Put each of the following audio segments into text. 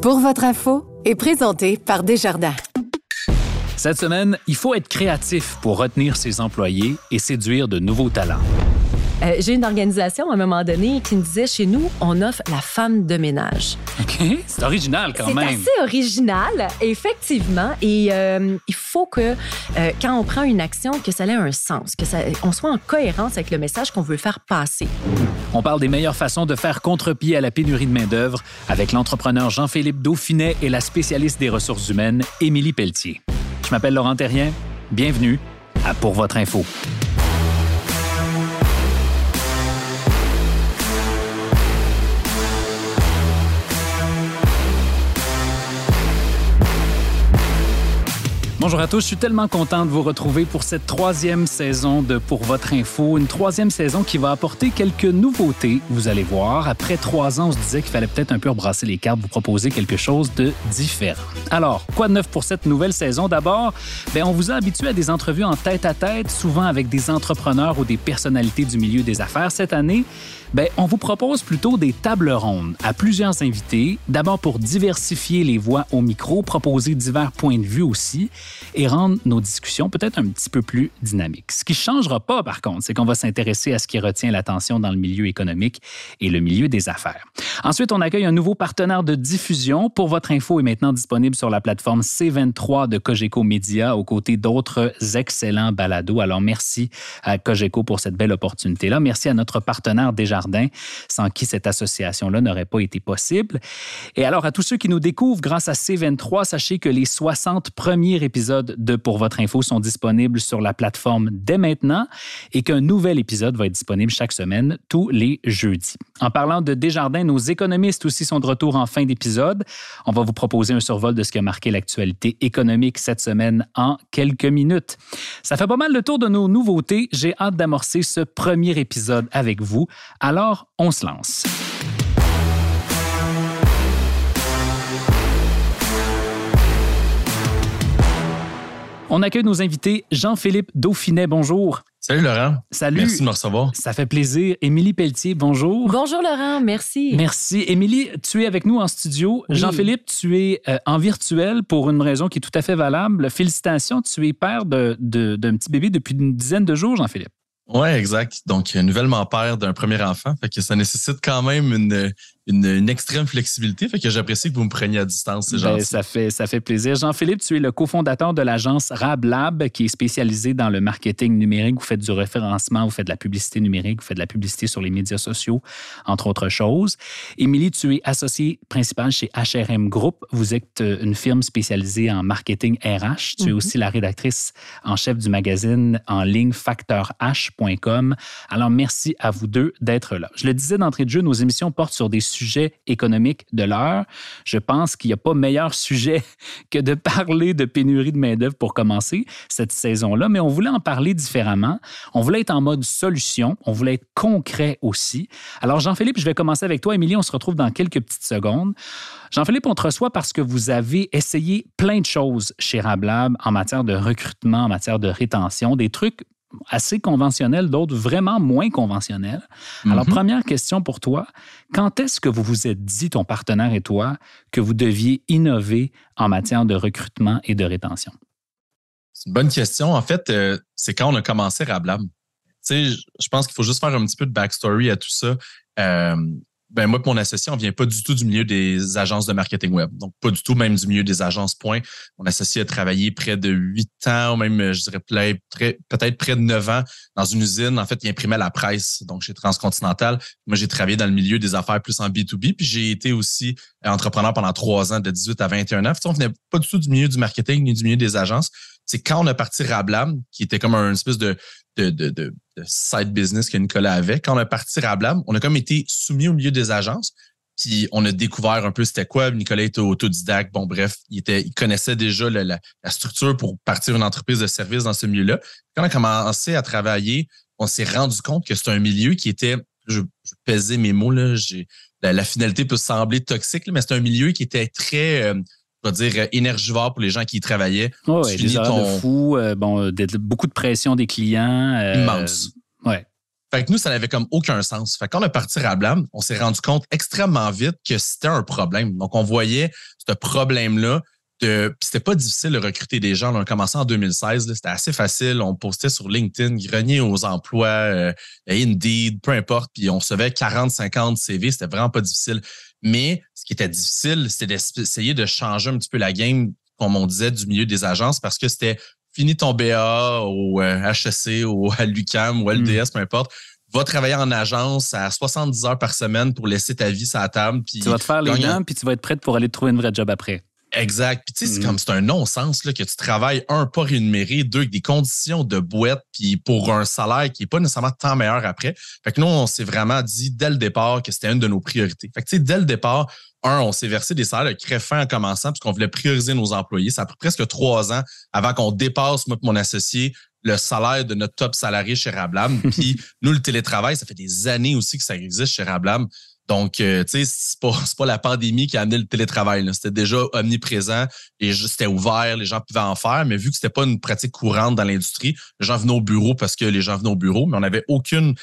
Pour votre info est présenté par Desjardins. Cette semaine, il faut être créatif pour retenir ses employés et séduire de nouveaux talents. Euh, J'ai une organisation à un moment donné qui me disait chez nous, on offre la femme de ménage. OK? C'est original quand C'est même. assez original, effectivement. Et euh, il faut que euh, quand on prend une action, que ça ait un sens, que ça, on soit en cohérence avec le message qu'on veut faire passer. On parle des meilleures façons de faire contre-pied à la pénurie de main-d'œuvre avec l'entrepreneur Jean-Philippe Dauphinet et la spécialiste des ressources humaines, Émilie Pelletier. Je m'appelle Laurent Terrien. Bienvenue à Pour votre info. Bonjour à tous, je suis tellement content de vous retrouver pour cette troisième saison de Pour votre info, une troisième saison qui va apporter quelques nouveautés, vous allez voir. Après trois ans, on se disait qu'il fallait peut-être un peu rebrasser les cartes, vous proposer quelque chose de différent. Alors, quoi de neuf pour cette nouvelle saison? D'abord, ben, on vous a habitué à des entrevues en tête à tête, souvent avec des entrepreneurs ou des personnalités du milieu des affaires. Cette année, ben, on vous propose plutôt des tables rondes à plusieurs invités, d'abord pour diversifier les voix au micro, proposer divers points de vue aussi et rendre nos discussions peut-être un petit peu plus dynamiques. Ce qui ne changera pas, par contre, c'est qu'on va s'intéresser à ce qui retient l'attention dans le milieu économique et le milieu des affaires. Ensuite, on accueille un nouveau partenaire de diffusion. Pour votre info est maintenant disponible sur la plateforme C23 de Cogeco Média aux côtés d'autres excellents balados. Alors, merci à Cogeco pour cette belle opportunité-là. Merci à notre partenaire Sans qui cette association-là n'aurait pas été possible. Et alors, à tous ceux qui nous découvrent grâce à C23, sachez que les 60 premiers épisodes de Pour votre info sont disponibles sur la plateforme dès maintenant et qu'un nouvel épisode va être disponible chaque semaine, tous les jeudis. En parlant de Desjardins, nos économistes aussi sont de retour en fin d'épisode. On va vous proposer un survol de ce qui a marqué l'actualité économique cette semaine en quelques minutes. Ça fait pas mal le tour de nos nouveautés. J'ai hâte d'amorcer ce premier épisode avec vous. Alors, on se lance. On accueille nos invités Jean-Philippe Dauphinet, bonjour. Salut Laurent. Salut. Merci de me recevoir. Ça fait plaisir. Émilie Pelletier, bonjour. Bonjour Laurent, merci. Merci. Émilie, tu es avec nous en studio. Oui. Jean-Philippe, tu es euh, en virtuel pour une raison qui est tout à fait valable. Félicitations, tu es père de- de- d'un petit bébé depuis une dizaine de jours, Jean-Philippe. Ouais, exact. Donc, euh, nouvellement père d'un premier enfant. Fait que ça nécessite quand même une, une, une extrême flexibilité. Fait que j'apprécie que vous me preniez à distance. C'est Ben, gentil. ça, fait, ça fait plaisir. Jean-Philippe, tu es le cofondateur de l'agence RabLab qui est spécialisée dans le marketing numérique. Vous faites du référencement, vous faites de la publicité numérique, vous faites de la publicité sur les médias sociaux, entre autres choses. Émilie, tu es associée principale chez HRM Group. Vous êtes euh, une firme spécialisée en marketing RH. Tu es Mhm. aussi la rédactrice en chef du magazine en ligne facteurh.com. Alors, merci à vous deux d'être là. Je le disais d'entrée de jeu, nos émissions portent sur des sujets économiques de l'heure. Je pense qu'il n'y a pas meilleur sujet que de parler de pénurie de main-d'œuvre pour commencer cette saison-là, mais on voulait en parler différemment. On voulait être en mode solution. On voulait être concret aussi. Alors, Jean-Philippe, je vais commencer avec toi. Émilie, on se retrouve dans quelques petites secondes. Jean-Philippe, on te reçoit parce que vous avez essayé plein de choses chez RabLab en matière de recrutement, en matière de rétention, des trucs assez conventionnels, d'autres vraiment moins conventionnels. Alors, Mhm. première question pour toi. Quand est-ce que vous vous êtes dit, ton partenaire et toi, que vous deviez innover en matière de recrutement et de rétention? C'est une bonne question. En fait, euh, c'est quand on a commencé Rablab. Tu sais, je- je pense qu'il faut juste faire un petit peu de backstory à tout ça. Euh, ben moi et mon associé, on vient pas du tout du milieu des agences de marketing web. Donc, pas du tout même du milieu des agences point. Mon associé a travaillé près de huit ans, ou même, euh, je dirais, peut-être près de neuf ans dans une usine. En fait, il imprimait la presse, donc chez Transcontinental. Moi, j'ai travaillé dans le milieu des affaires plus en B2B, puis j'ai été aussi euh, entrepreneur pendant trois ans, de 18 à 21 ans. Puis, on venait pas du tout du milieu du marketing ni du milieu des agences. C'est quand on a parti Rablam, qui était comme un espèce de, de, de, de, de side business que Nicolas avait. Quand on a parti Rablam, on a comme été soumis au milieu des agences. Puis on a découvert un peu c'était quoi. Nicolas était autodidacte. Bon, bref, il, connaissait déjà la, structure pour partir une entreprise de service dans ce milieu-là. Quand on a commencé à travailler, on s'est rendu compte que c'était un milieu qui était, je, je pesais mes mots, là, la, finalité peut sembler toxique, mais c'est un milieu qui était très, euh, je vais dire, énergivore pour les gens qui y travaillaient. Oh, ouais, des heures de fou, euh, bon, beaucoup de pression des clients. Euh, immense. Ouais. Fait que nous, ça n'avait comme aucun sens. Fait qu'on est parti à Blam, on s'est rendu compte extrêmement vite que c'était un problème. Donc, on voyait ce problème-là. De... C'était pas difficile de recruter des gens. on a commencé en 2016. C'était assez facile. On postait sur LinkedIn, grenier aux emplois, euh, Indeed, peu importe. Puis on recevait 40, 50 CV. C'était vraiment pas difficile. Mais ce qui était difficile, c'était d'essayer de changer un petit peu la game, comme on disait, du milieu des agences parce que c'était fini ton BA au HEC ou à l'UCAM ou à l'UDS, hmm. peu importe. Va travailler en agence à 70 heures par semaine pour laisser ta vie sur la table. Puis tu vas te faire les dents, puis tu vas être prête pour aller trouver une vraie job après. Exact. Puis tu sais, c'est comme c'est un non-sens que tu travailles, un, pas rémunéré, deux, avec des conditions de boîte, puis pour un salaire qui n'est pas nécessairement tant meilleur après. Fait que nous, on s'est vraiment dit dès le départ que c'était une de nos priorités. Fait que tu sais, dès le départ, un, on s'est versé des salaires de crève en commençant puisqu'on voulait prioriser nos employés. Ça a pris presque trois ans avant qu'on dépasse, moi et mon associé, le salaire de notre top salarié chez Rablam. Puis nous, le télétravail, ça fait des années aussi que ça existe chez Rablam. Donc, euh, tu sais, c'est pas, pas la pandémie qui a amené le télétravail. C'était déjà omniprésent et c'était ouvert, les gens pouvaient en faire, mais vu que c'était pas une pratique courante dans l'industrie, les gens venaient au bureau parce que les gens venaient au bureau, mais on n'avait aucune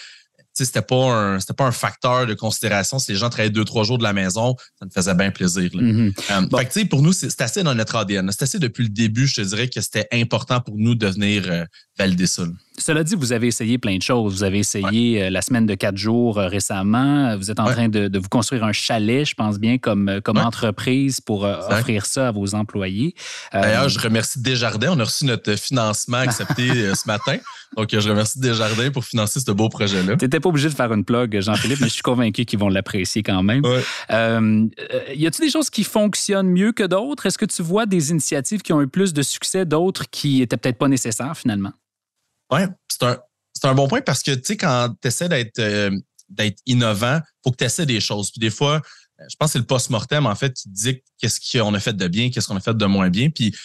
c'était pas un c'était pas un facteur de considération si les gens travaillaient deux trois jours de la maison ça me faisait bien plaisir là. Mm-hmm. Euh, pour nous c'est assez dans notre ADN c'est assez depuis le début je te dirais que c'était important pour nous de venir euh, valider ça cela dit, vous avez essayé plein de choses. Vous avez essayé euh, la semaine de quatre jours euh, récemment. Vous êtes en train de, vous construire un chalet, je pense bien, comme, euh, entreprise pour offrir ça à vos employés. D'ailleurs, je remercie Desjardins. On a reçu notre financement accepté ce matin. Donc, je remercie Desjardins pour financer ce beau projet-là. Tu n'étais pas obligé de faire une plug, Jean-Philippe, mais je suis convaincu qu'ils vont l'apprécier quand même. y a-t-il des choses qui fonctionnent mieux que d'autres? Est-ce que tu vois des initiatives qui ont eu plus de succès, d'autres qui n'étaient peut-être pas nécessaires finalement? Oui, c'est un, un, bon point parce que, tu sais, quand tu essaies d'être euh, d'être innovant, il faut que tu essaies des choses. Puis des fois, euh, je pense que c'est le post-mortem, en fait, qui dit qu'est-ce qu'on a fait de bien, qu'est-ce qu'on a fait de moins bien. Puis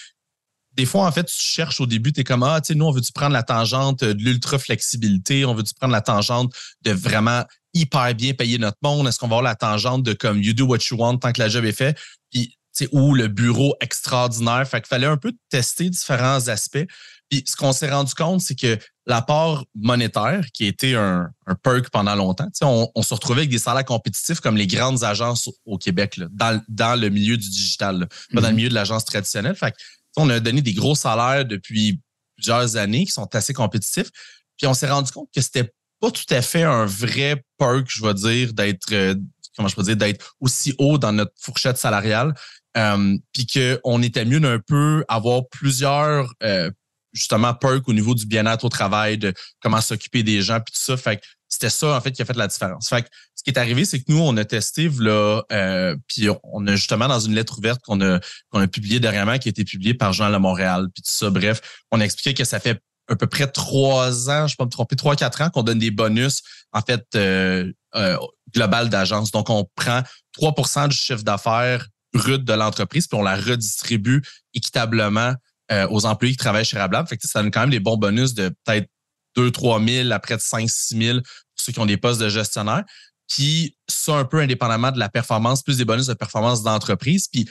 des fois, en fait, tu cherches au début, tu es comme, ah, tu sais, nous, on veut-tu prendre la tangente de l'ultra-flexibilité, on veut-tu prendre la tangente de vraiment hyper bien payer notre monde, est-ce qu'on va avoir la tangente de comme, you do what you want tant que la job est fait, puis, tu sais, ou le bureau extraordinaire. Fait qu'il fallait un peu tester différents aspects. Puis ce qu'on s'est rendu compte, c'est que l'apport monétaire, qui était un, un perk pendant longtemps, on, on, se retrouvait avec des salaires compétitifs comme les grandes agences au Québec, là, dans, dans, le milieu du digital, pas dans le mhm. milieu de l'agence traditionnelle. Fait on a donné des gros salaires depuis plusieurs années qui sont assez compétitifs. Puis on s'est rendu compte que c'était pas tout à fait un vrai perk, je vais dire, d'être euh, comment je peux dire, d'être aussi haut dans notre fourchette salariale. Euh, puis qu'on était mieux d'un peu avoir plusieurs euh, justement perk au niveau du bien-être au travail, de comment s'occuper des gens, puis tout ça. Fait c'était ça, en fait, qui a fait la différence. Fait que ce qui est arrivé, c'est que nous, on a testé, là, euh, puis on a justement dans une lettre ouverte qu'on a, qu'on a publiée dernièrement, qui a été publiée par Jean Le Montréal, puis tout ça. Bref, on a expliqué que ça fait à peu près trois ans, je peux me tromper, trois, quatre ans qu'on donne des bonus, en fait, euh, euh, global d'agence. Donc, on prend 3% du chiffre d'affaires brut de l'entreprise, puis on la redistribue équitablement euh, aux employés qui travaillent chez Rablab. Fait que, ça donne quand même des bons bonus de peut-être 2 3 000 après de 5 6 000 pour ceux qui ont des postes de gestionnaire. Puis ça, un peu indépendamment de la performance, plus des bonus de performance d'entreprise. Puis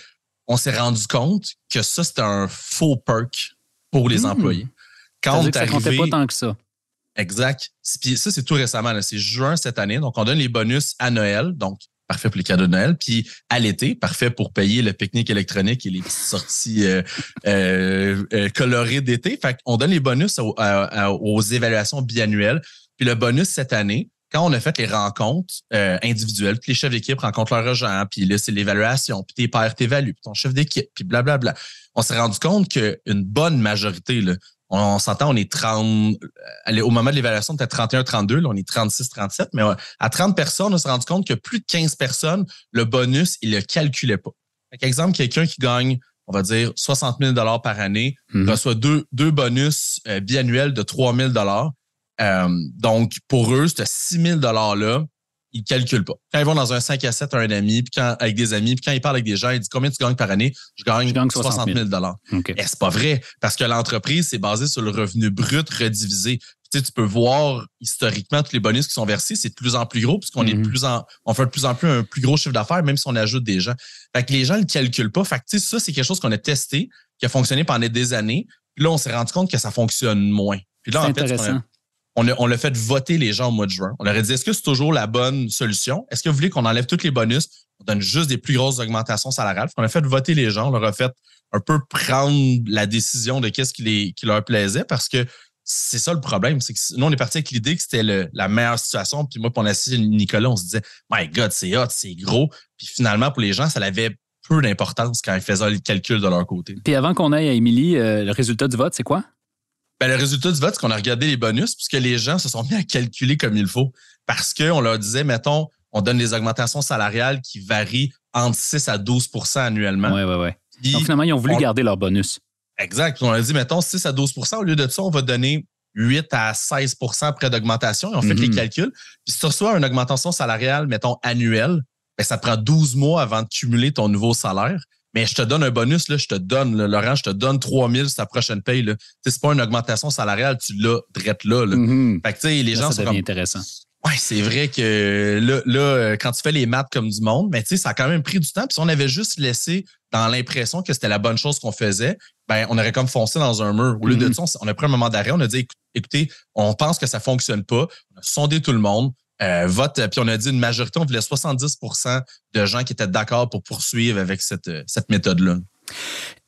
on s'est rendu compte que ça, c'était un faux perk pour les hmm. employés. Quand on est arrivé, pas tant que ça. Exact. Puis ça, c'est tout récemment. C'est juin cette année. Donc, on donne les bonus à Noël. Donc, parfait pour les cadeaux de Noël. Puis à l'été, parfait pour payer le pique-nique électronique et les petites sorties euh, euh, euh, colorées d'été. Fait qu'on donne les bonus aux, évaluations biannuelles. Puis le bonus cette année, quand on a fait les rencontres individuelles, puis les chefs d'équipe rencontrent leurs agents, puis là, c'est l'évaluation, puis tes pairs t'évaluent, puis ton chef d'équipe, puis blablabla. On s'est rendu compte qu'une bonne majorité, on, s'entend, on est 30, euh, au moment de l'évaluation, on était 31, 32, là, on est 36, 37, mais à 30 personnes, on s'est rendu compte que plus de 15 personnes, le bonus, il le calculait pas. Par exemple, quelqu'un qui gagne, on va dire, 60 000 par année, mm-hmm. reçoit deux, deux bonus euh, biannuels de 3 000 euh, Donc, pour eux, ce 6 000 $-là, ils calculent pas. Quand ils vont dans un 5 à 7 un ami, puis quand, avec des amis, puis quand ils parlent avec des gens, ils disent combien tu gagnes par année? Je gagne, Je gagne 60 000 OK. Et c'est pas vrai, parce que l'entreprise, c'est basé sur le revenu brut redivisé. Tu, sais, tu peux voir historiquement tous les bonus qui sont versés, c'est de plus en plus gros, puisqu'on est de Mhm. plus en, on fait de plus en plus un plus gros chiffre d'affaires, même si on ajoute des gens. Fait que les gens ne le calculent pas. Fait que, tu sais, ça, c'est quelque chose qu'on a testé, qui a fonctionné pendant des années. Puis là, on s'est rendu compte que ça fonctionne moins. Puis là, en fait, on l'a fait voter les gens au mois de juin. On leur a dit, est-ce que c'est toujours la bonne solution? Est-ce que vous voulez qu'on enlève tous les bonus? On donne juste des plus grosses augmentations salariales. On a fait voter les gens. On leur a fait un peu prendre la décision de qu'est-ce qui, qui leur plaisait parce que c'est ça le problème. C'est que nous, on est parti avec l'idée que c'était la meilleure situation. Puis moi, pour on a assis Nicolas, on se disait, My God, c'est hot, c'est gros. Puis finalement, pour les gens, ça avait peu d'importance quand ils faisaient le calcul de leur côté. Puis avant qu'on aille à Émilie, euh, le résultat du vote, c'est quoi? Ben, le résultat du vote, c'est qu'on a regardé les bonus puisque les gens se sont mis à calculer comme il faut. Parce qu'on leur disait, mettons, on donne des augmentations salariales qui varient entre 6 à 12% annuellement. Ouais, ouais. Puis- Donc finalement, ils ont voulu on- garder leur bonus. exact. Puis on a dit, mettons, 6 à 12% Au lieu de ça, on va donner 8 à 16% près d'augmentation. Et on fait Mhm. les calculs. Puis si tu reçois une augmentation salariale, mettons, annuelle, ben, ça prend 12 mois avant de cumuler ton nouveau salaire. Mais je te donne un bonus, là, je te donne, là, Laurent, je te donne 3 000 sur ta prochaine paye. sais, C'est pas une augmentation salariale, tu l'as drette là. là. Fait que, tu sais, les gens ça sont devient comme, intéressant. Ouais, c'est vrai que là, là, quand tu fais les maths comme du monde, mais tu sais, ça a quand même pris du temps. Puis si on avait juste laissé dans l'impression que c'était la bonne chose qu'on faisait, ben on aurait comme foncé dans un mur. Au lieu de ça, on, on a pris un moment d'arrêt, on a dit écou- écoutez, on pense que ça fonctionne pas. On a sondé tout le monde. Euh, vote, puis on a dit une majorité, on voulait 70% de gens qui étaient d'accord pour poursuivre avec cette, euh, cette méthode-là.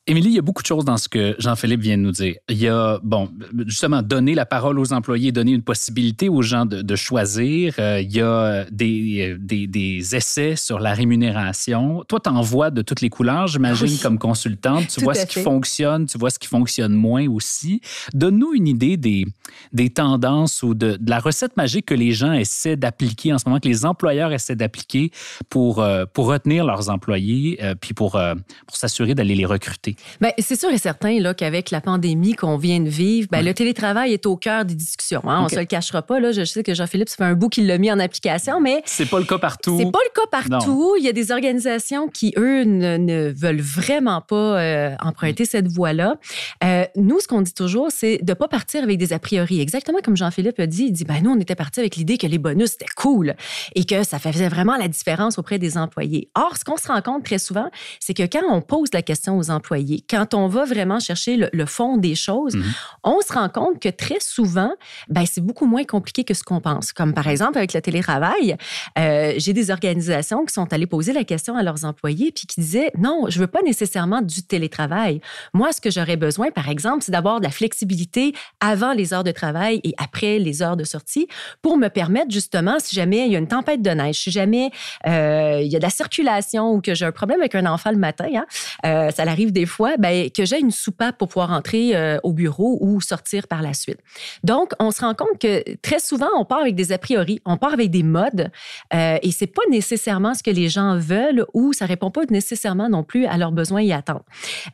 Émilie, il y a beaucoup de choses dans ce que Jean-Philippe vient de nous dire. Il y a, bon, justement, donner la parole aux employés, donner une possibilité aux gens de, de choisir. Euh, il y a des, des, des essais sur la rémunération. Toi, tu en vois de toutes les couleurs, j'imagine, Oui. comme consultante. Tu Tout vois ce qui fonctionne, tu vois ce qui fonctionne moins aussi. Donne-nous une idée des, des tendances ou de, de la recette magique que les gens essaient d'appliquer en ce moment, que les employeurs essaient d'appliquer pour, euh, pour retenir leurs employés, euh, puis pour, pour s'assurer d'aller les recruter. Bien, c'est sûr et certain là, qu'avec la pandémie qu'on vient de vivre, ben, le télétravail est au cœur des discussions. hein. On ne se le cachera pas. Là. Je sais que Jean-Philippe, ça fait un bout qu'il l'a mis en application, mais C'est pas le cas partout. c'est pas le cas partout. Il y a des organisations qui, eux, ne, ne veulent vraiment pas euh, emprunter cette voie-là. Euh, nous, ce qu'on dit toujours, c'est de ne pas partir avec des a priori. Exactement comme Jean-Philippe a dit, il dit, ben nous, on était parti avec l'idée que les bonus, c'était cool et que ça faisait vraiment la différence auprès des employés. Or, ce qu'on se rend compte très souvent, c'est que quand on pose la question aux employés, quand on va vraiment chercher le, le fond des choses, Mhm. on se rend compte que très souvent, ben, c'est beaucoup moins compliqué que ce qu'on pense. Comme par exemple avec le télétravail, euh, j'ai des organisations qui sont allées poser la question à leurs employés puis qui disaient non, je veux pas nécessairement du télétravail. Moi, ce que j'aurais besoin, par exemple, c'est d'avoir de la flexibilité avant les heures de travail et après les heures de sortie pour me permettre justement, si jamais il y a une tempête de neige, si jamais euh, il y a de la circulation ou que j'ai un problème avec un enfant le matin, hein, euh, ça l'arrive des fois, ben, que j'ai une soupape pour pouvoir entrer euh, au bureau ou sortir par la suite. Donc, on se rend compte que très souvent, on part avec des a priori, on part avec des modes euh, et c'est pas nécessairement ce que les gens veulent ou ça répond pas nécessairement non plus à leurs besoins et attentes.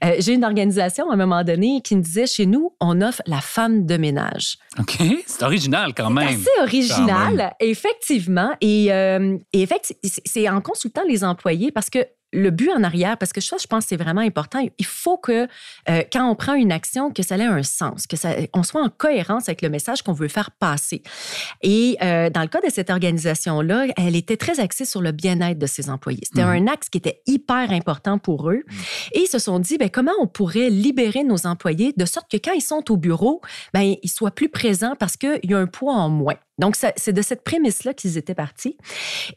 Euh, j'ai une organisation à un moment donné qui me disait chez nous, on offre la femme de ménage. OK, c'est original quand même. C'est original, effectivement. Et, euh, et effectivement, c'est en consultant les employés parce que le but en arrière, parce que ça, je pense que c'est vraiment important, il faut que euh, quand on prend une action, que ça ait un sens, que ça, on soit en cohérence avec le message qu'on veut faire passer. Et euh, dans le cas de cette organisation-là, elle était très axée sur le bien-être de ses employés. C'était Mhm. un axe qui était hyper important pour eux. Et ils se sont dit, ben, comment on pourrait libérer nos employés de sorte que quand ils sont au bureau, ben, ils soient plus présents parce qu'il y a un poids en moins. Donc, c'est de cette prémisse-là qu'ils étaient partis.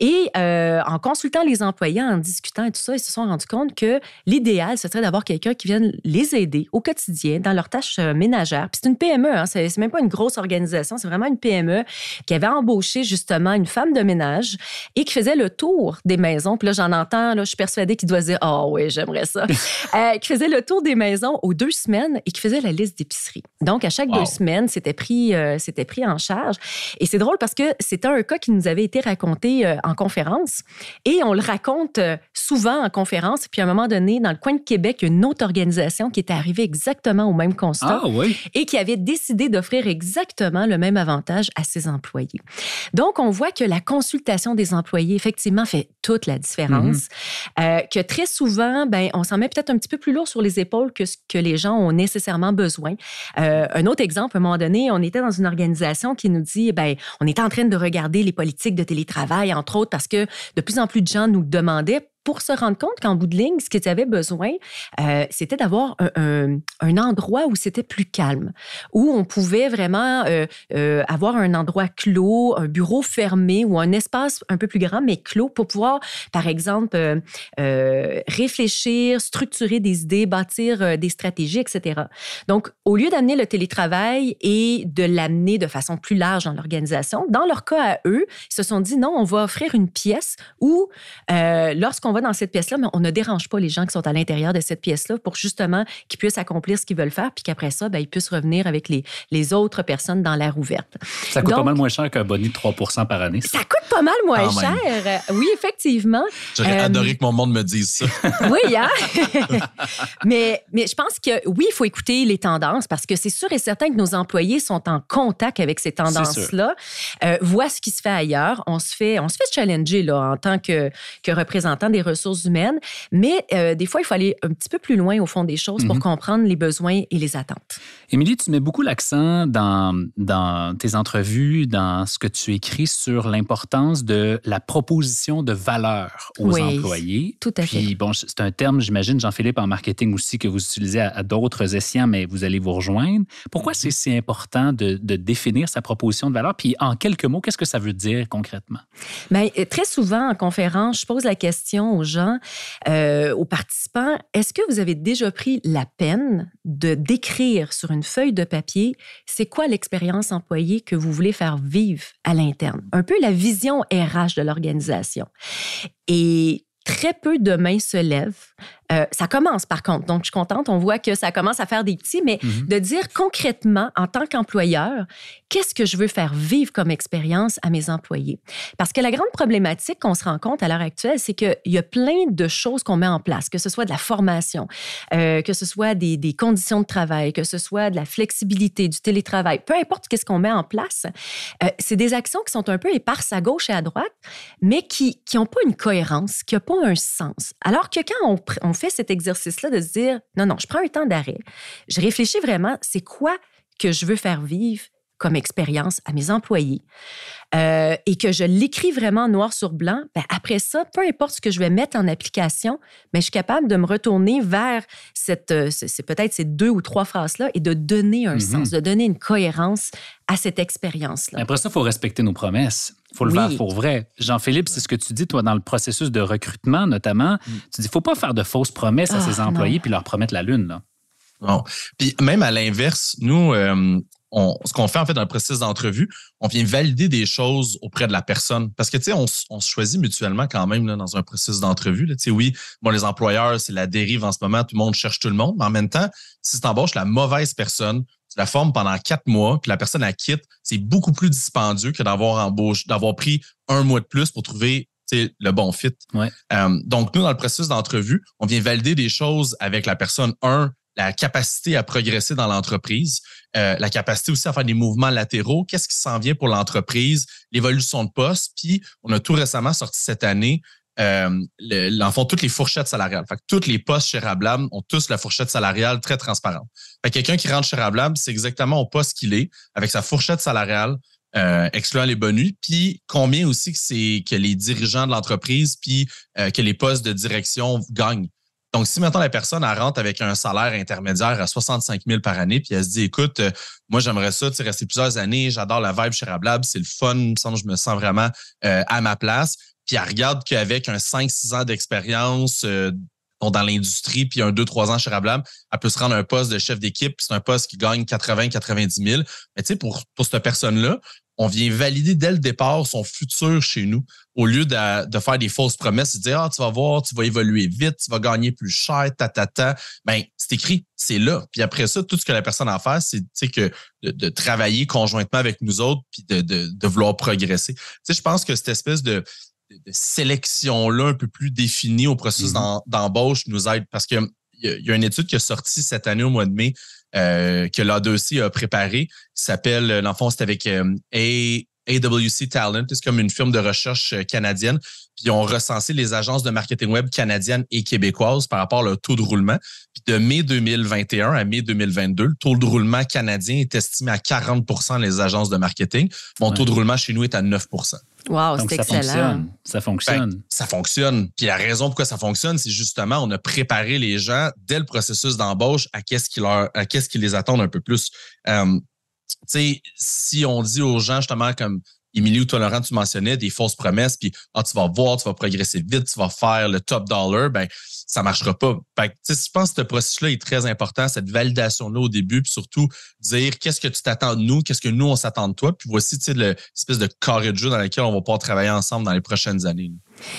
Et euh, en consultant les employés, en discutant et tout ça, ils se sont rendus compte que l'idéal, ce serait d'avoir quelqu'un qui vienne les aider au quotidien dans leurs tâches euh, ménagères. Puis c'est une PME, hein, c'est même pas une grosse organisation, c'est vraiment une PME qui avait embauché justement une femme de ménage et qui faisait le tour des maisons. Puis là, j'en entends, là, je suis persuadée qu'il doit dire « Ah oui, j'aimerais ça. Euh, qui faisait le tour des maisons aux deux semaines et qui faisait la liste d'épicerie. Donc, à chaque Wow. deux semaines, c'était pris, euh, c'était pris en charge. Et c'est drôle parce que c'était un cas qui nous avait été raconté euh, en conférence et on le raconte euh, souvent en conférence. Puis à un moment donné, dans le coin de Québec, il y a une autre organisation qui était arrivée exactement au même constat Ah oui. et qui avait décidé d'offrir exactement le même avantage à ses employés. Donc, on voit que la consultation des employés, effectivement, fait toute la différence. Euh, que très souvent, ben, on s'en met peut-être un petit peu plus lourd sur les épaules que ce que les gens ont nécessairement besoin. Euh, un autre exemple, à un moment donné, on était dans une organisation qui nous dit, ben, on était en train de regarder les politiques de télétravail, entre autres, parce que de plus en plus de gens nous demandaient pour se rendre compte qu'en bout de ligne, ce qu'ils avaient besoin, euh, c'était d'avoir un, endroit où c'était plus calme, où on pouvait vraiment euh, euh, avoir un endroit clos, un bureau fermé ou un espace un peu plus grand, mais clos, pour pouvoir, par exemple, réfléchir, structurer des idées, bâtir des stratégies, etc. Donc, au lieu d'amener le télétravail et de l'amener de façon plus large dans l'organisation, dans leur cas à eux, ils se sont dit non, on va offrir une pièce où, euh, lorsqu'on va dans cette pièce-là, mais on ne dérange pas les gens qui sont à l'intérieur de cette pièce-là pour justement qu'ils puissent accomplir ce qu'ils veulent faire, puis qu'après ça, ben, ils puissent revenir avec les, les autres personnes dans l'air ouverte. Ça coûte pas mal moins cher qu'un bonus de 3 par année. Ça coûte pas mal moins cher. Oui, effectivement. J'aurais Euh, adoré que mon monde me dise ça. Oui, hein? mais, mais je pense que oui, il faut écouter les tendances parce que c'est sûr et certain que nos employés sont en contact avec ces tendances-là, euh, voient ce qui se fait ailleurs. On se fait, on se fait challenger là, en tant que, que représentant des ressources humaines, mais euh, des fois, il faut aller un petit peu plus loin au fond des choses pour Mhm. comprendre les besoins et les attentes. Émilie, tu mets beaucoup l'accent dans, dans tes entrevues, dans ce que tu écris sur l'importance de la proposition de valeur aux Oui, employés. tout à Puis, fait. bon, c'est un terme, j'imagine, Jean-Philippe, en marketing aussi, que vous utilisez à, à d'autres escients, mais vous allez vous rejoindre. Pourquoi c'est si important de, de définir sa proposition de valeur? Puis, en quelques mots, qu'est-ce que ça veut dire concrètement? Bien, euh, très souvent en conférence, je pose la question aux gens, euh, aux participants, est-ce que vous avez déjà pris la peine de décrire sur une feuille de papier c'est quoi l'expérience employée que vous voulez faire vivre à l'interne? Un peu la vision RH de l'organisation. Et très peu de mains se lèvent. Euh, ça commence par contre, donc je suis contente, on voit que ça commence à faire des petits, mais Mhm. de dire concrètement en tant qu'employeur, qu'est-ce que je veux faire vivre comme expérience à mes employés? Parce que la grande problématique qu'on se rend compte à l'heure actuelle, c'est qu'il y a plein de choses qu'on met en place, que ce soit de la formation, euh, que ce soit des, des conditions de travail, que ce soit de la flexibilité, du télétravail, peu importe qu'est-ce qu'on met en place, euh, c'est des actions qui sont un peu éparses à gauche et à droite, mais qui n'ont pas une cohérence, qui n'ont pas un sens. Alors que quand on, on fait cet exercice-là de se dire, non, non, je prends un temps d'arrêt, je réfléchis vraiment, c'est quoi que je veux faire vivre comme expérience à mes employés euh, et que je l'écris vraiment noir sur blanc, ben après ça, peu importe ce que je vais mettre en application, mais je suis capable de me retourner vers cette, euh, c'est peut-être ces deux ou trois phrases-là et de donner un Mhm. sens, de donner une cohérence à cette expérience-là. Après ça, il faut respecter nos promesses. Il faut le Oui. faire pour vrai. Jean-Philippe, c'est ce que tu dis, toi, dans le processus de recrutement notamment. Tu dis, il ne faut pas faire de fausses promesses à Ah, ses employés non. puis leur promettre la lune. Là. Non. Puis même à l'inverse, nous, euh, on- ce qu'on fait en fait dans le processus d'entrevue, on vient valider des choses auprès de la personne. Parce que, tu sais, on, se choisit mutuellement quand même là, dans un processus d'entrevue. Tu sais, oui, bon, les employeurs, c'est la dérive en ce moment, tout le monde cherche tout le monde. Mais en même temps, si tu embauches la mauvaise personne, tu la formes pendant quatre mois, puis la personne la quitte, c'est beaucoup plus dispendieux que d'avoir embauché, d'avoir pris un mois de plus pour trouver le bon fit. Ouais. Euh, donc, nous, dans le processus d'entrevue, on vient valider des choses avec la personne. Un, la capacité à progresser dans l'entreprise, euh, la capacité aussi à faire des mouvements latéraux, qu'est-ce qui s'en vient pour l'entreprise, l'évolution de poste. Puis, on a tout récemment sorti cette année, euh, toutes les fourchettes salariales. Fait que tous les postes chez Rablab ont tous la fourchette salariale très transparente. Fait que quelqu'un qui rentre chez Rablab, c'est exactement au poste qu'il est, avec sa fourchette salariale, euh, excluant les bonus, puis combien aussi que que les dirigeants de l'entreprise, puis euh, que les postes de direction gagnent. Donc, si maintenant la personne elle rentre avec un salaire intermédiaire à 65 000 par année, puis elle se dit, écoute, euh, moi j'aimerais ça, tu rester plusieurs années, j'adore la vibe chez Rablab, c'est le fun, me semble je me sens vraiment euh, à ma place. Puis elle regarde qu'avec un 5-6 ans d'expérience euh, dans l'industrie, puis un 2-3 ans chez Rablab, elle peut se rendre à un poste de chef d'équipe, c'est un poste qui gagne 80-90 000. Mais tu sais, pour, pour cette personne-là, on vient valider dès le départ son futur chez nous au lieu de, faire des fausses promesses, de dire, ah, tu vas voir, tu vas évoluer vite, tu vas gagner plus cher, ta, ta, ta. Ben, c'est écrit, c'est là. Puis après ça, tout ce que la personne a à faire, c'est que de, travailler conjointement avec nous autres puis de, de, vouloir progresser. Tu sais, je pense que cette espèce de, sélection-là un peu plus définie au processus mm-hmm. d'embauche nous aide parce que il y, a une étude qui est sortie cette année au mois de mai euh, que l'A2C a préparée qui s'appelle, l'enfant, c'est avec euh, AWC Talent, c'est comme une firme de recherche canadienne. Puis ils ont recensé les agences de marketing web canadiennes et québécoises par rapport au taux de roulement. Puis de mai 2021 à mai 2022, le taux de roulement canadien est estimé à 40% les agences de marketing. Mon taux de roulement chez nous est à 9% Wow, c'est excellent. Fonctionne. Ça fonctionne. Ben, ça fonctionne. Puis la raison pourquoi ça fonctionne, c'est justement on a préparé les gens dès le processus d'embauche à qu'est-ce qui leur, à qu'est-ce qui les attend un peu plus. Euh, sais, si on dit aux gens justement comme Émilie ou toi, Laurent, tu mentionnais des fausses promesses, puis ah, tu vas voir, tu vas progresser vite, tu vas faire le top dollar, ben ça marchera pas. Fait je pense que ce processus-là est très important, cette validation-là au début, puis surtout dire qu'est-ce que tu t'attends de nous, qu'est-ce que nous, on s'attend de toi, puis voici l'espèce de carré de jeu dans lequel on va pouvoir travailler ensemble dans les prochaines années.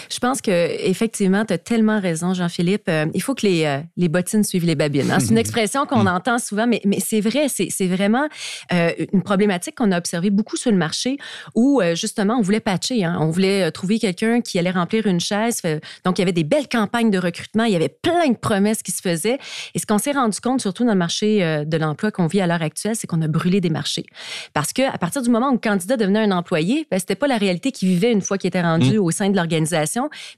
Je pense que effectivement, tu as tellement raison, Jean-Philippe. Euh, il faut que les, euh, les bottines suivent les babines. Hein. C'est une expression qu'on entend souvent, mais, mais c'est vrai, c'est vraiment euh, une problématique qu'on a observée beaucoup sur le marché où justement, on voulait patcher. Hein. On voulait trouver quelqu'un qui allait remplir une chaise. Donc, il y avait des belles campagnes de recrutement. Il y avait plein de promesses qui se faisaient. Et ce qu'on s'est rendu compte, surtout dans le marché de l'emploi qu'on vit à l'heure actuelle, c'est qu'on a brûlé des marchés. Parce qu'à partir du moment où le candidat devenait un employé, ben, c'était pas la réalité qu'il vivait une fois qu'il était rendu mmh. au sein de l'organisation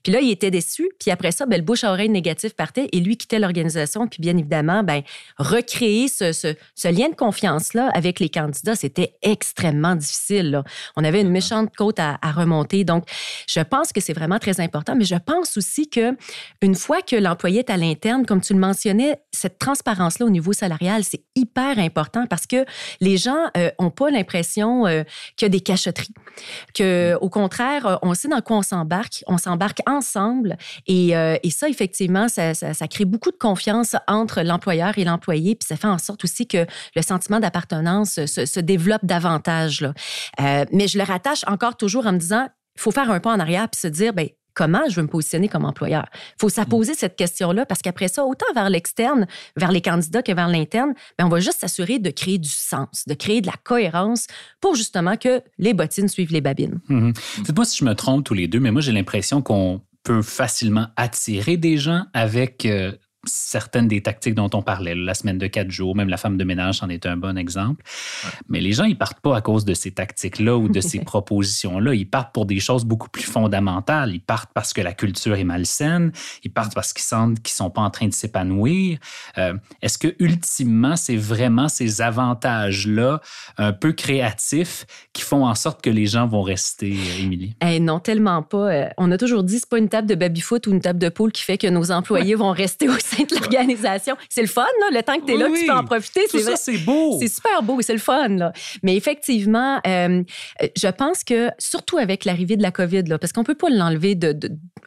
puis là, il était déçu. Puis après ça, ben, le bouche à oreille négatif partait et lui quittait l'organisation. Puis bien évidemment, ben, recréer ce, lien de confiance-là avec les candidats, c'était extrêmement difficile. On avait une méchante côte à, remonter. Donc, je pense que c'est vraiment très important. Mais je pense aussi que une fois que l'employé est à l'interne, comme tu le mentionnais, cette transparence-là au niveau salarial, c'est hyper important parce que les gens n'ont euh, pas l'impression euh, qu'il y a des cachotteries. Que, au contraire, euh, on sait dans quoi on s'embarque on s'embarque ensemble. Et, euh, ça, effectivement, ça, crée beaucoup de confiance entre l'employeur et l'employé. Puis ça fait en sorte aussi que le sentiment d'appartenance se, développe davantage. Là. Euh, mais je le rattache encore toujours en me disant, il faut faire un pas en arrière puis se dire, ben comment je veux me positionner comme employeur. Il faut se poser cette question-là parce qu'après ça, autant vers l'externe, vers les candidats que vers l'interne, ben, on va juste s'assurer de créer du sens, de créer de la cohérence pour justement que les bottines suivent les babines. Mm moi si je me trompe tous les deux, mais moi j'ai l'impression qu'on peut facilement attirer des gens avec euh, certaines des tactiques dont on parlait, la semaine de quatre jours, même la femme de ménage en est un bon exemple. Mais les gens, ils partent pas à cause de ces tactiques-là ou de ces propositions-là. Ils partent pour des choses beaucoup plus fondamentales. Ils partent parce que la culture est malsaine. Ils partent parce qu'ils sentent qu'ils sont pas en train de s'épanouir. Euh, est-ce que ultimement, c'est vraiment ces avantages-là, un peu créatifs, qui font en sorte que les gens vont rester, euh, Émilie? Eh non, tellement pas. Euh, on a toujours dit, c'est pas une table de baby-foot ou une table de poule qui fait que nos employés vont rester aussi de l'organisation. C'est le fun, là, le temps que tu es là, tu peux en profiter. C'est ça, c'est beau. C'est super beau, c'est le fun. Là. Mais effectivement, euh, je pense que surtout avec l'arrivée de la COVID, là, parce qu'on peut pas l'enlever de,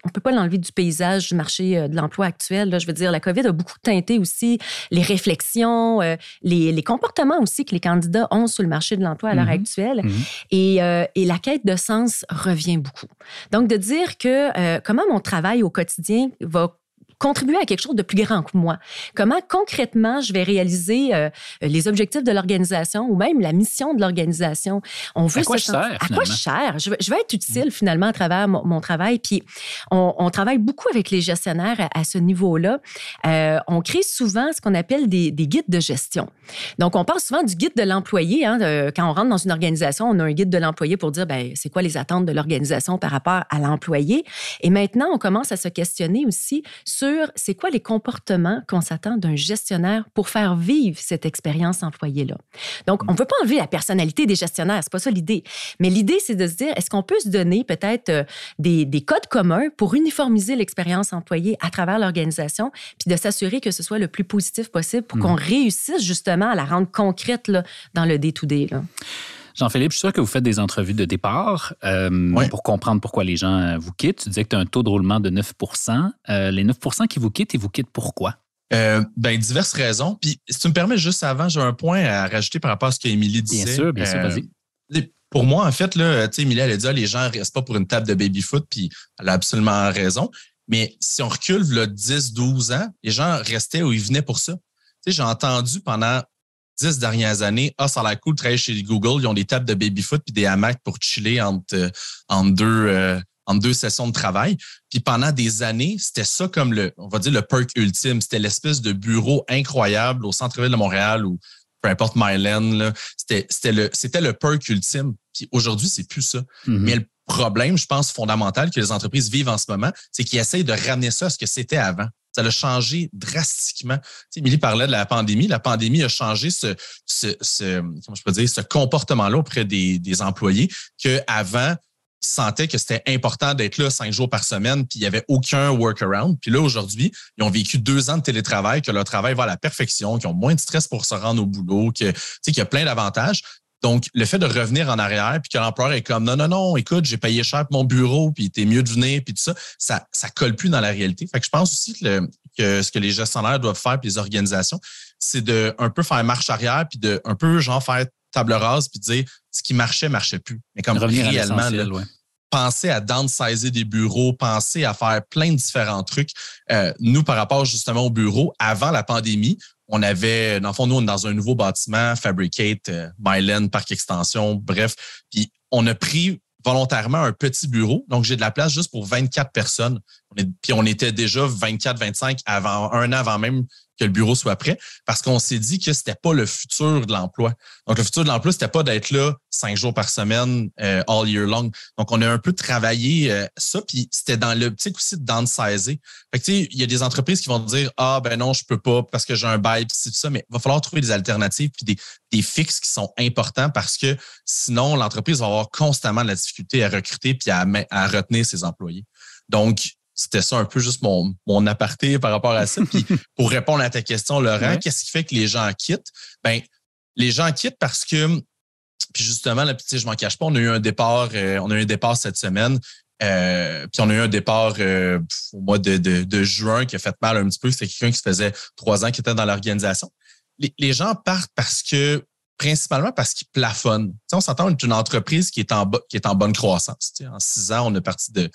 on peut pas l'enlever du paysage du marché euh, de l'emploi actuel. Là. Je veux dire, la COVID a beaucoup teinté aussi les réflexions, euh, les, les, comportements aussi que les candidats ont sur le marché de l'emploi à l'heure mm-hmm. actuelle. Et, et, la quête de sens revient beaucoup. Donc, de dire que comment mon travail au quotidien va contribuer à quelque chose de plus grand que moi. Comment concrètement je vais réaliser euh, les objectifs de l'organisation ou même la mission de l'organisation? On veut à quoi je sers, À quoi je sers? Je vais, être utile finalement à travers mon, travail. Puis on, travaille beaucoup avec les gestionnaires à, ce niveau-là. Euh, on crée souvent ce qu'on appelle des, guides de gestion. Donc on parle souvent du guide de l'employé. Hein, quand on rentre dans une organisation, on a un guide de l'employé pour dire ben, c'est quoi les attentes de l'organisation par rapport à l'employé. Et maintenant, on commence à se questionner aussi sur c'est quoi les comportements qu'on s'attend d'un gestionnaire pour faire vivre cette expérience employée-là? Donc, on ne veut pas enlever la personnalité des gestionnaires, c'est pas ça l'idée. Mais l'idée, c'est de se dire, est-ce qu'on peut se donner peut-être euh, des, codes communs pour uniformiser l'expérience employée à travers l'organisation, puis de s'assurer que ce soit le plus positif possible pour qu'on mmh. réussisse justement à la rendre concrète là, dans le day-to-day. Jean-Philippe, je suis sûr que vous faites des entrevues de départ euh, pour comprendre pourquoi les gens euh, vous quittent. Tu disais que tu as un taux de roulement de 9% euh, Les 9% qui vous quittent, ils vous quittent pourquoi? ben, diverses raisons. Puis, si tu me permets, juste avant, j'ai un point à rajouter par rapport à ce qu'Émilie disait. Bien sûr, bien sûr, vas-y. pour moi, en fait, là, tu sais, Emilie, elle a dit, ah, les gens restent pas pour une table de baby-foot, puis elle a absolument raison. Mais si on recule, là, 10, 12 ans, les gens restaient où ils venaient pour ça. Tu sais, j'ai entendu pendant dix dernières années, ah, ça a l'air cool de travailler chez Google, ils ont des tables de baby-foot puis des hamacs pour chiller entre, euh, entre deux, euh, entre deux sessions de travail. Puis pendant des années, c'était ça comme le, on va dire, le perk ultime. C'était l'espèce de bureau incroyable au centre-ville de Montréal ou peu importe Myland. C'était, c'était le, le perk ultime. Puis aujourd'hui, c'est plus ça. Mhm. Mais le problème, je pense, fondamental que les entreprises vivent en ce moment, c'est qu'ils essayent de ramener ça à ce que c'était avant. Ça a changé drastiquement. Tu Émilie parlait de la pandémie. La pandémie a changé ce comment je peux dire, ce comportement-là auprès des, des employés qu'avant, ils sentaient que c'était important d'être là cinq jours par semaine, puis il n'y avait aucun workaround. Puis là, aujourd'hui, ils ont vécu deux ans de télétravail, que leur travail va à la perfection, qu'ils ont moins de stress pour se rendre au boulot, que, tu sais, qu'il y a plein d'avantages. Donc, le fait de revenir en arrière, puis que l'employeur est comme non, non, non, écoute, j'ai payé cher pour mon bureau, puis t'es mieux de venir, puis tout ça, ça, ça colle plus dans la réalité. Fait que je pense aussi que, le- que ce que les gestionnaires doivent faire, puis les organisations, c'est de un peu faire marche arrière, puis de un peu genre faire table rase, puis de dire ce qui marchait, marchait plus. Mais comme Revenir réellement, penser à downsizer des bureaux, penser à faire plein de différents trucs. Euh, nous, par rapport justement au bureau, avant la pandémie, on avait, dans le fond, nous, on est dans un nouveau bâtiment, Fabricate, euh, Myland, Parc Extension, bref. Puis on a pris volontairement un petit bureau. Donc, j'ai de la place juste pour 24 personnes. Puis on était déjà 24, 25 avant, un an avant même que le bureau soit prêt parce qu'on s'est dit que c'était pas le futur de l'emploi. Donc, le futur de l'emploi, c'était pas d'être là cinq jours par semaine, euh, all year long. Donc, on a un peu travaillé euh, ça, puis c'était dans l'optique aussi de downsizer. Fait que, tu sais, il y a des entreprises qui vont dire, ah, ben non, je peux pas parce que j'ai un bail, tout ça, mais il va falloir trouver des alternatives, puis des, des fixes qui sont importants parce que sinon, l'entreprise va avoir constamment de la difficulté à recruter puis à, à retenir ses employés. Donc, c'était ça un peu juste mon, mon aparté par rapport à ça. Puis pour répondre à ta question, Laurent, Ouais. qu'est-ce qui fait que les gens quittent? Ben, les gens quittent parce que, puis justement, là, puis, tu sais, je m'en cache pas, on a eu un départ, euh, on a eu un départ cette semaine. euh, puis on a eu un départ euh, au mois de, de, de juin qui a fait mal un petit peu. C'était quelqu'un qui se faisait trois ans qui était dans l'organisation. Les, les gens partent parce que principalement parce qu'ils plafonnent. Tu sais, on s'entend, on est une entreprise qui est en, qui est en bonne croissance. Tu sais, en six ans, on est parti de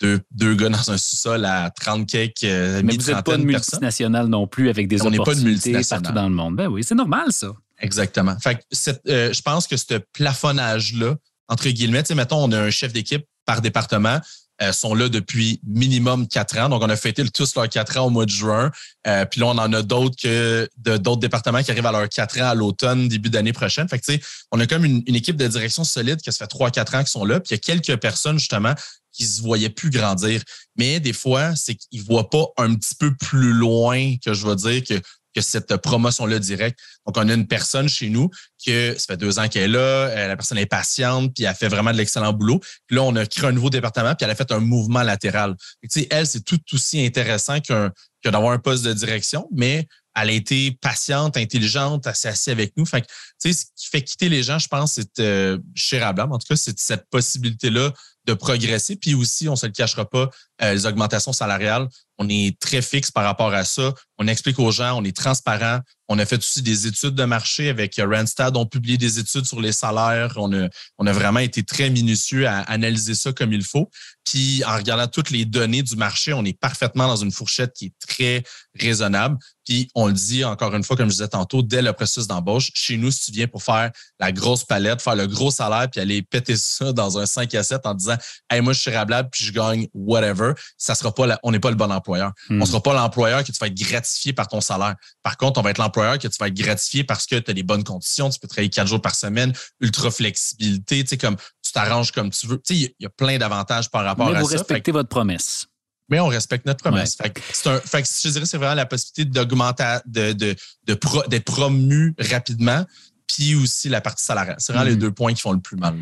deux, deux gars dans un sous-sol à 30 quelques, euh, Mais vous n'êtes pas une multinationale non plus avec des On pas opportunités multinationale. partout dans le monde. Ben oui, c'est normal, ça. Exactement. Fait que cette, euh, je pense que ce plafonnage-là, entre guillemets, tu sais, mettons, on a un chef d'équipe par département, euh, sont là depuis minimum quatre ans. Donc, on a fêté le- tous leurs quatre ans au mois de juin. Euh, puis là, on en a d'autres que de- d'autres départements qui arrivent à leurs quatre ans à l'automne, début d'année prochaine. Fait que, tu sais, on a comme une, une équipe de direction solide qui ça fait trois, quatre ans qui sont là. Puis il y a quelques personnes, justement, qui se voyaient plus grandir. Mais des fois, c'est qu'ils voient pas un petit peu plus loin que je veux dire que que cette promotion-là directe. Donc, on a une personne chez nous que ça fait deux ans qu'elle est là, euh, la personne est patiente, puis elle fait vraiment de l'excellent boulot. Puis là, on a créé un nouveau département, puis elle a fait un mouvement latéral. Tu sais, elle, c'est tout aussi intéressant qu'un que d'avoir un poste de direction, mais elle a été patiente, intelligente, elle s'est assise avec nous. Fait que, tu sais, ce qui fait quitter les gens, je pense, c'est euh, chez Rablam. En tout cas, c'est cette possibilité-là de progresser. Puis aussi, on se le cachera pas, euh, les augmentations salariales, on est très fixe par rapport à ça. On explique aux gens, on est transparent. On a fait aussi des études de marché avec euh, Randstad. On publie des études sur les salaires. On a, on a vraiment été très minutieux à analyser ça comme il faut. Puis en regardant toutes les données du marché, on est parfaitement dans une fourchette qui est très raisonnable. Puis on le dit encore une fois, comme je disais tantôt, dès le processus d'embauche, chez nous, si tu viens pour faire la grosse palette, faire le gros salaire, puis aller péter ça dans un 5 à 7 en disant Hey, moi, je suis rablable, puis je gagne whatever, ça sera pas la- on n'est pas le bon employeur. Hmm. On sera pas l'employeur que tu vas être gratifié par ton salaire. Par contre, on va être l'employeur que tu vas être gratifié parce que tu as les bonnes conditions, tu peux travailler quatre jours par semaine, ultra flexibilité, tu sais, comme tu t'arranges comme tu veux. Tu sais, il y a- il y a plein d'avantages par rapport Mais à vous ça. Que- respectez votre promesse. mais on respecte notre promesse. Fait que c'est un, fait que je dirais que c'est vraiment la possibilité d'augmenter, de, de, de pro- d'être promu rapidement, puis aussi la partie salariale. C'est vraiment Mhm. les deux points qui font le plus mal.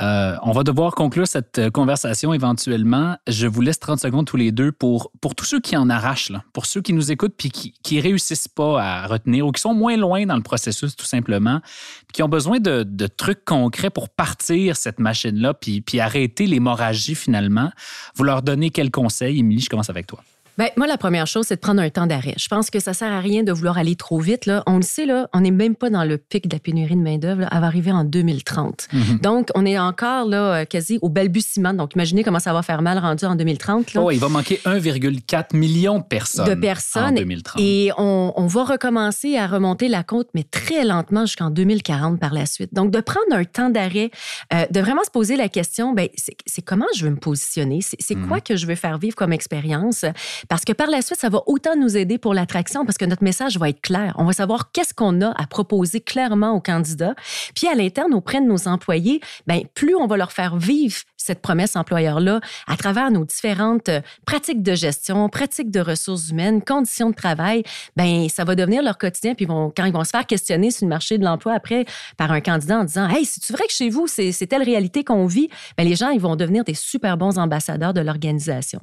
Euh, on va devoir conclure cette euh, conversation éventuellement. Je vous laisse 30 secondes tous les deux pour, pour tous ceux qui en arrachent, pour ceux qui nous écoutent puis qui, qui réussissent pas à retenir ou qui sont moins loin dans le processus tout simplement, puis qui ont besoin de, de trucs concrets pour partir cette machine-là puis, puis arrêter l'hémorragie finalement. Vous leur donnez quel conseil? Émilie, je commence avec toi. Ben, moi, la première chose, c'est de prendre un temps d'arrêt. Je pense que ça sert à rien de vouloir aller trop vite. Là. On le sait, là, on n'est même pas dans le pic de la pénurie de main-d'œuvre. Elle va arriver en 2030. Mhm. Donc, on est encore là, euh, quasi au balbutiement. Donc, imaginez comment ça va faire mal rendu en 2030. Là. Oh, il va manquer 1,4 million de personnes. de personnes. En 2030. Et on, on va recommencer à remonter la côte, mais très lentement jusqu'en 2040 par la suite. Donc, de prendre un temps d'arrêt, euh, de vraiment se poser la question, ben, c'est comment je veux me positionner? C'est c'est Mhm. quoi que je veux faire vivre comme expérience? Parce que par la suite, ça va autant nous aider pour l'attraction parce que notre message va être clair. On va savoir qu'est-ce qu'on a à proposer clairement aux candidats. Puis à l'interne, auprès de nos employés, ben, plus on va leur faire vivre cette promesse employeur-là à travers nos différentes euh, pratiques de gestion, pratiques de ressources humaines, conditions de travail, ben ça va devenir leur quotidien. Puis quand ils vont se faire questionner sur le marché de l'emploi après par un candidat en disant Hey, c'est-tu vrai que chez vous, c'est telle réalité qu'on vit? Ben, les gens, ils vont devenir des super bons ambassadeurs de l'organisation.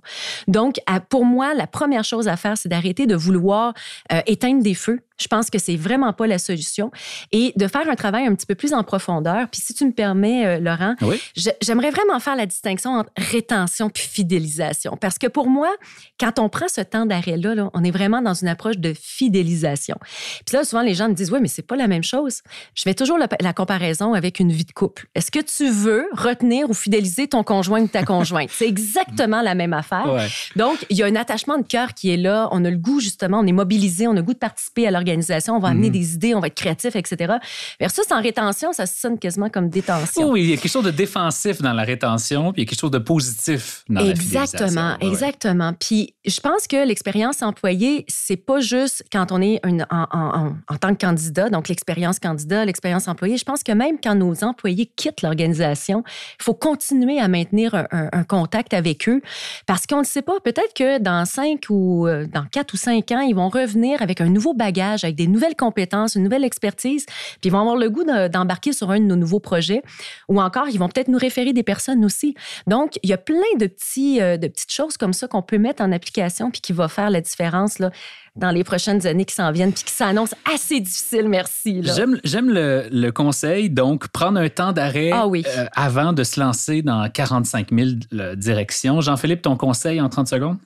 Donc, pour moi, la première chose à faire, c'est d'arrêter de vouloir euh, éteindre des feux. Je pense que c'est vraiment pas la solution et de faire un travail un petit peu plus en profondeur. Puis si tu me permets, euh, Laurent, Oui. j'aimerais vraiment faire la distinction entre rétention puis fidélisation. Parce que pour moi, quand on prend ce temps d'arrêt-là, là, on est vraiment dans une approche de fidélisation. Puis là, souvent, les gens me disent, oui, mais c'est pas la même chose. Je fais toujours la, la comparaison avec une vie de couple. Est-ce que tu veux retenir ou fidéliser ton conjoint ou ta conjointe? C'est exactement la même affaire. Ouais. Donc, il y a un attachement de cœur qui est là. On a le goût, justement, on est mobilisé, on a le goût de participer à l'organisation, on va amener Mhm. des idées, on va être créatif, etc. Versus en rétention, ça sonne quasiment comme détention. Oui, il y a quelque chose de défensif dans la rétention, puis il y a quelque chose de positif dans la Exactement. Ouais, ouais. exactement. Puis je pense que l'expérience employée, c'est pas juste quand on est une- en, en- en- en tant que candidat, donc l'expérience candidat, l'expérience employée. Je pense que même quand nos employés quittent l'organisation, il faut continuer à maintenir un, un- un contact avec eux parce qu'on ne sait pas. Peut-être que dans cinq ou euh, dans quatre ou cinq ans, ils vont revenir avec un nouveau bagage, avec des nouvelles compétences, une nouvelle expertise, puis ils vont avoir le goût de- d'embarquer sur un de nos nouveaux projets ou encore ils vont peut-être nous référer des personnes aussi. Donc, il y a plein de, petits, euh, de petites choses comme ça qu'on peut mettre en application puis qui va faire la différence là, dans les prochaines années qui s'en viennent puis qui s'annoncent assez difficiles, merci. J'aime, le, le conseil, donc prendre un temps d'arrêt Ah oui. euh, avant de se lancer dans 45 000 le- directions. Jean-Philippe, ton conseil en 30 secondes?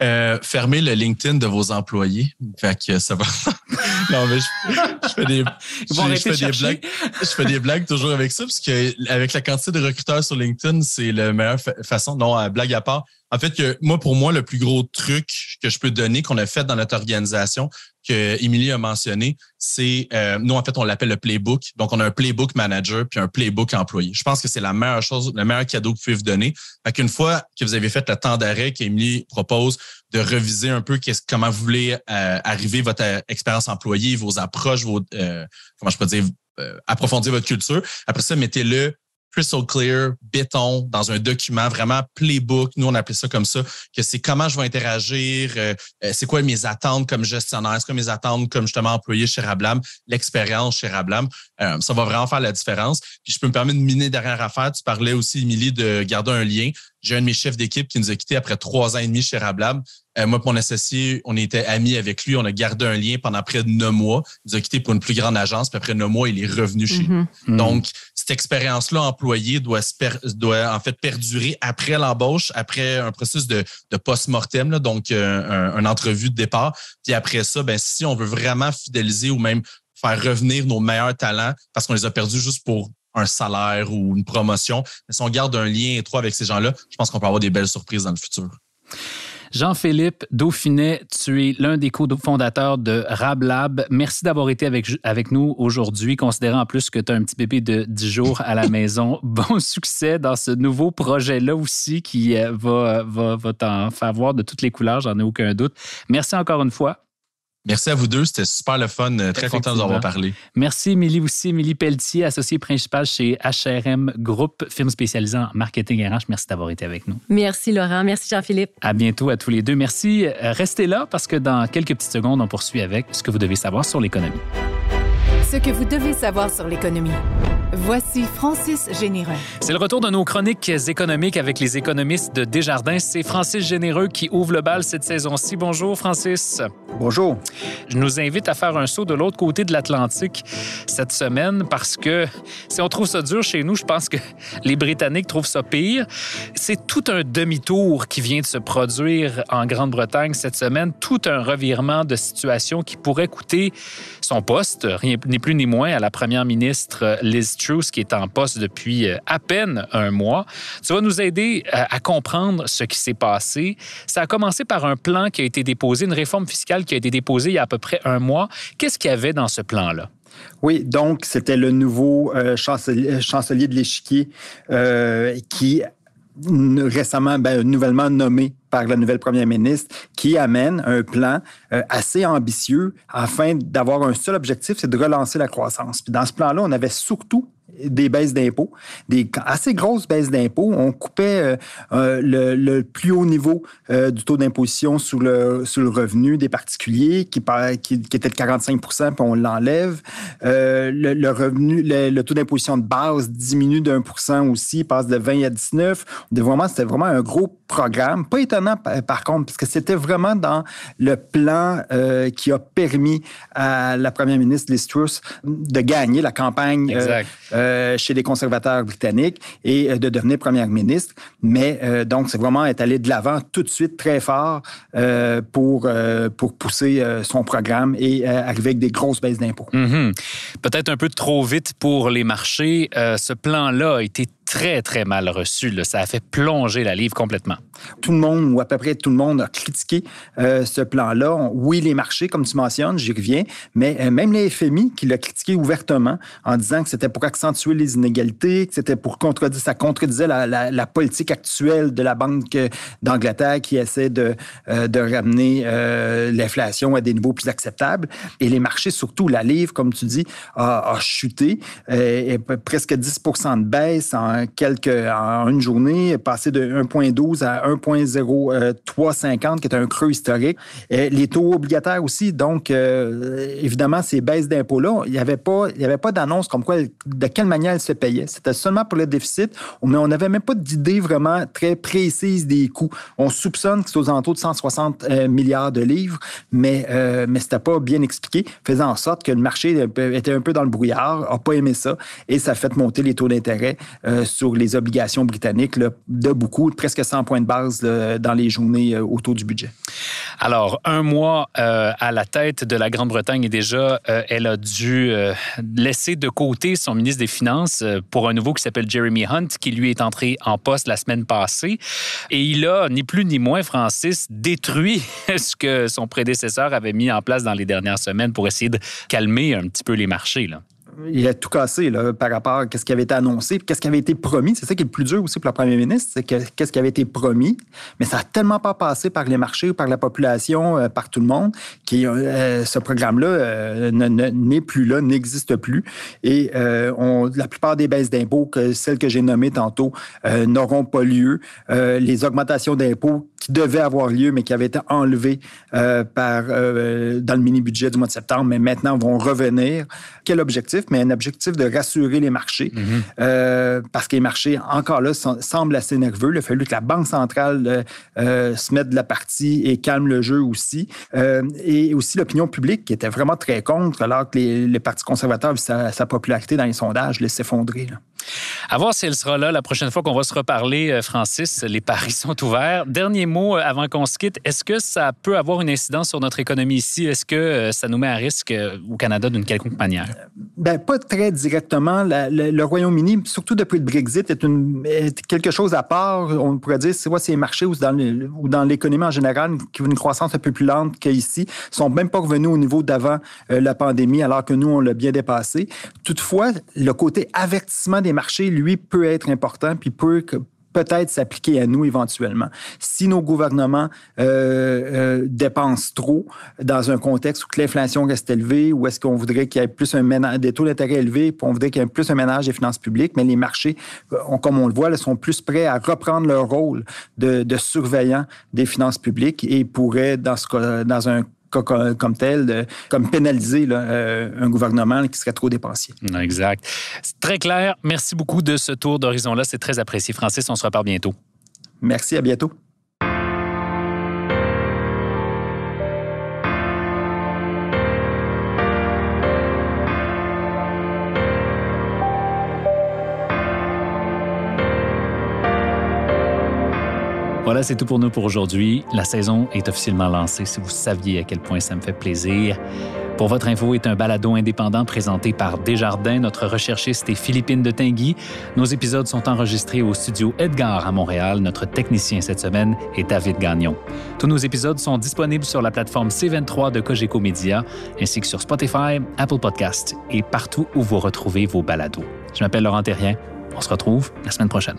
Euh, fermez le LinkedIn de vos employés. Fait que ça va. non, mais je, je fais des, je- fais de des blagues. Je fais des blagues toujours avec ça, parce que avec la quantité de recruteurs sur LinkedIn, c'est la meilleure fa- façon. Non, à blague à part. En fait, que moi, pour moi, le plus gros truc que je peux donner, qu'on a fait dans notre organisation, que a mentionné, c'est euh, nous, en fait, on l'appelle le playbook. Donc, on a un playbook manager puis un playbook employé. Je pense que c'est la meilleure chose, le meilleur cadeau que vous pouvez vous donner. Fait qu'une fois que vous avez fait le temps d'arrêt qu'Émilie propose de reviser un peu comment vous voulez euh, arriver votre euh, expérience employée, vos approches, vos euh, comment je peux dire, euh, approfondir votre culture. Après ça, mettez-le crystal clear, béton, dans un document, vraiment playbook. Nous, on appelait ça comme ça, que c'est comment je vais interagir, euh, euh, c'est quoi mes attentes comme gestionnaire, c'est quoi mes attentes comme justement employé chez Rablam, l'expérience chez Rablam. Euh, ça va vraiment faire la différence. Puis je peux me permettre de miner derrière affaire. Tu parlais aussi, Émilie, de garder un lien. J'ai un de mes chefs d'équipe qui nous a quittés après trois ans et demi chez Rablam. Euh, moi, et mon associé, on était amis avec lui. On a gardé un lien pendant près de neuf mois. Il nous a quittés pour une plus grande agence. Puis après neuf mois, il est revenu chez nous. Mhm. Donc, cette expérience-là employée doit, se per- doit en fait perdurer après l'embauche, après un processus de, de post-mortem, là, donc euh, un, une entrevue de départ. Puis après ça, ben, si on veut vraiment fidéliser ou même faire revenir nos meilleurs talents parce qu'on les a perdus juste pour un salaire ou une promotion, mais si on garde un lien étroit avec ces gens-là, je pense qu'on peut avoir des belles surprises dans le futur. Jean-Philippe Dauphinet, tu es l'un des cofondateurs de RabLab. Merci d'avoir été avec, avec nous aujourd'hui, considérant en plus que tu as un petit bébé de 10 jours à la maison. Bon succès dans ce nouveau projet-là aussi qui euh, va, va, va t'en faire voir de toutes les couleurs, j'en ai aucun doute. Merci encore une fois. Merci à vous deux, c'était super le fun. Euh, Très content de vous avoir parlé. Merci, Émilie aussi. Émilie Pelletier, associée principale chez HRM Group, firme spécialisée en marketing RH. Merci d'avoir été avec nous. Merci Laurent, merci Jean-Philippe. À bientôt à tous les deux. Merci. Euh, Restez là parce que dans quelques petites secondes, on poursuit avec ce que vous devez savoir sur l'économie. Ce que vous devez savoir sur l'économie. Voici Francis Généreux. C'est le retour de nos chroniques économiques avec les économistes de Desjardins. C'est Francis Généreux qui ouvre le bal cette saison-ci. Bonjour, Francis. Bonjour. Je nous invite à faire un saut de l'autre côté de l'Atlantique cette semaine parce que si on trouve ça dur chez nous, je pense que les Britanniques trouvent ça pire. C'est tout un demi-tour qui vient de se produire en Grande-Bretagne cette semaine, tout un revirement de situation qui pourrait coûter son poste, rien ni plus ni moins, à la première ministre Liz Truss, qui est en poste depuis euh, à peine un mois. Tu vas nous aider à, euh, à comprendre ce qui s'est passé. Ça a commencé par un plan qui a été déposé, une réforme fiscale qui a été déposée il y a à peu près un mois. Qu'est-ce qu'il y avait dans ce plan-là? Oui, donc c'était le nouveau euh, chancelier, chancelier, de l'échiquier euh, qui récemment, ben, nouvellement nommé par la nouvelle première ministre, qui amène un plan euh, assez ambitieux afin d'avoir un seul objectif, c'est de relancer la croissance. Puis dans ce plan-là, on avait surtout des baisses d'impôts, des assez grosses baisses d'impôts. On coupait euh, euh, le, le, plus haut niveau euh, du taux d'imposition sur le, sur le revenu des particuliers, qui, qui, qui était de 45% puis on l'enlève. Euh, le, le, revenu, le, taux d'imposition de base diminue d'un pour cent aussi, passe de 20 à 19. Vraiment, c'était vraiment un gros programme. Pas étonnant, par contre, parce que c'était vraiment dans le plan qui a permis à la première ministre Liz Truss de gagner la campagne euh, chez les conservateurs britanniques et euh, de devenir première ministre. Mais euh, donc, c'est vraiment être allé de l'avant tout de suite très fort euh, pour, euh, pour pousser son programme et arriver avec des grosses baisses d'impôts. Mm -hmm. Peut-être un peu trop vite pour les marchés. ce plan-là a été très, très mal reçu. Ça a fait plonger la livre complètement. Tout le monde, ou à peu près tout le monde, a critiqué euh, ce plan-là. Oui, les marchés, comme tu mentionnes, j'y reviens, mais euh, même les FMI qui l'a critiqué ouvertement en disant que c'était pour accentuer les inégalités, que c'était pour contredire, ça contredisait la, politique actuelle de la Banque d'Angleterre qui essaie de, euh, ramener l'inflation à des niveaux plus acceptables. Et les marchés, surtout la livre, comme tu dis, a, chuté, presque 10 de baisse en quelques, en une journée, passé de 1,12 à 1,0350, qui est un creux historique. Et les taux obligataires aussi. Donc, euh, évidemment, ces baisses d'impôts-là, il n'y avait pas, pas d'annonce comme quoi, de quelle manière elles se payaient. C'était seulement pour le déficit, mais on n'avait même pas d'idée vraiment très précise des coûts. On soupçonne que c'est aux alentours de 160 euh, milliards de livres, mais, euh, mais pas bien expliqué, faisant en sorte que le marché était un peu dans le brouillard, n'a pas aimé ça, et ça a fait monter les taux d'intérêt euh, sur les obligations britanniques de beaucoup, presque 100 points de base dans les journées euh, autour du budget? Alors, un mois euh, à la tête de la Grande-Bretagne et déjà, euh, elle a dû laisser de côté son ministre des Finances pour un nouveau qui s'appelle Jeremy Hunt, qui lui est entré en poste la semaine passée. Et il a, ni plus ni moins, Francis, détruit ce que son prédécesseur avait mis en place dans les dernières semaines pour essayer de calmer un petit peu les marchés. Là il a tout cassé là, par rapport à ce qui avait été annoncé, qu'est-ce qui avait été promis. C'est ça qui est le plus dur aussi pour le premier ministre, c'est qu'est-ce qui avait été promis, mais ça n'a tellement pas passé par les marchés, par la population, euh, par tout le monde, que euh, ce programme-là euh, n'est plus là, n'existe plus. Et euh, on, la plupart des baisses d'impôts, celles que j'ai nommées tantôt, euh, n'auront pas lieu. Les augmentations d'impôts qui devaient avoir lieu, mais qui avaient été enlevées par, dans le mini-budget du mois de septembre, mais maintenant vont revenir. Quel objectif? Mais un objectif de rassurer les marchés. Mm -hmm. euh, parce que les marchés, encore là, sont, semblent assez nerveux. Il a fallu que la Banque centrale euh, se mette de la partie et calme le jeu aussi. Euh, et aussi l'opinion publique qui était vraiment très contre, alors que les, les partis conservateurs, sa, sa, popularité dans les sondages, laisse s'effondrer. À voir si elle sera là la prochaine fois qu'on va se reparler, euh, Francis. Les paris sont ouverts. Dernier mot euh, avant qu'on se quitte. Est-ce que ça peut avoir une incidence sur notre économie ici? Est-ce que euh, ça nous met à risque au Canada d'une quelconque manière? Ben, pas très directement. Le, Royaume-Uni, surtout depuis le Brexit, est, quelque chose à part. On pourrait dire, c'est les marchés ou dans, l'économie en général, qui ont une croissance un peu plus lente qu'ici, sont même pas revenus au niveau d'avant la pandémie, alors que nous, on l'a bien dépassé. Toutefois, le côté avertissement des marchés, lui, peut être important, puis peut peut-être s'appliquer à nous éventuellement. Si nos gouvernements euh, euh, dépensent trop dans un contexte où l'inflation reste élevée, ou est-ce qu'on voudrait qu'il y ait plus un ménage, des taux d'intérêt élevés, on voudrait qu'il y ait plus un ménage des finances publiques, mais les marchés, on, comme on le voit, là, sont plus prêts à reprendre leur rôle de, surveillant des finances publiques et pourraient, dans, ce dans un comme tel, comme pénaliser euh, un gouvernement qui serait trop dépensier. Exact. C'est très clair. Merci beaucoup de ce tour d'horizon-là. C'est très apprécié. Francis, on se reparle bientôt. Merci, à bientôt. Voilà, c'est tout pour nous pour aujourd'hui. La saison est officiellement lancée, si vous saviez à quel point ça me fait plaisir. Pour votre info est un balado indépendant présenté par Desjardins. Notre recherchiste est Philippine de Tinguy. Nos épisodes sont enregistrés au studio Edgar à Montréal. Notre technicien cette semaine est David Gagnon. Tous nos épisodes sont disponibles sur la plateforme C23 de Cogeco Media, ainsi que sur Spotify, Apple Podcast et partout où vous retrouvez vos balados. Je m'appelle Laurent Terrien. On se retrouve la semaine prochaine.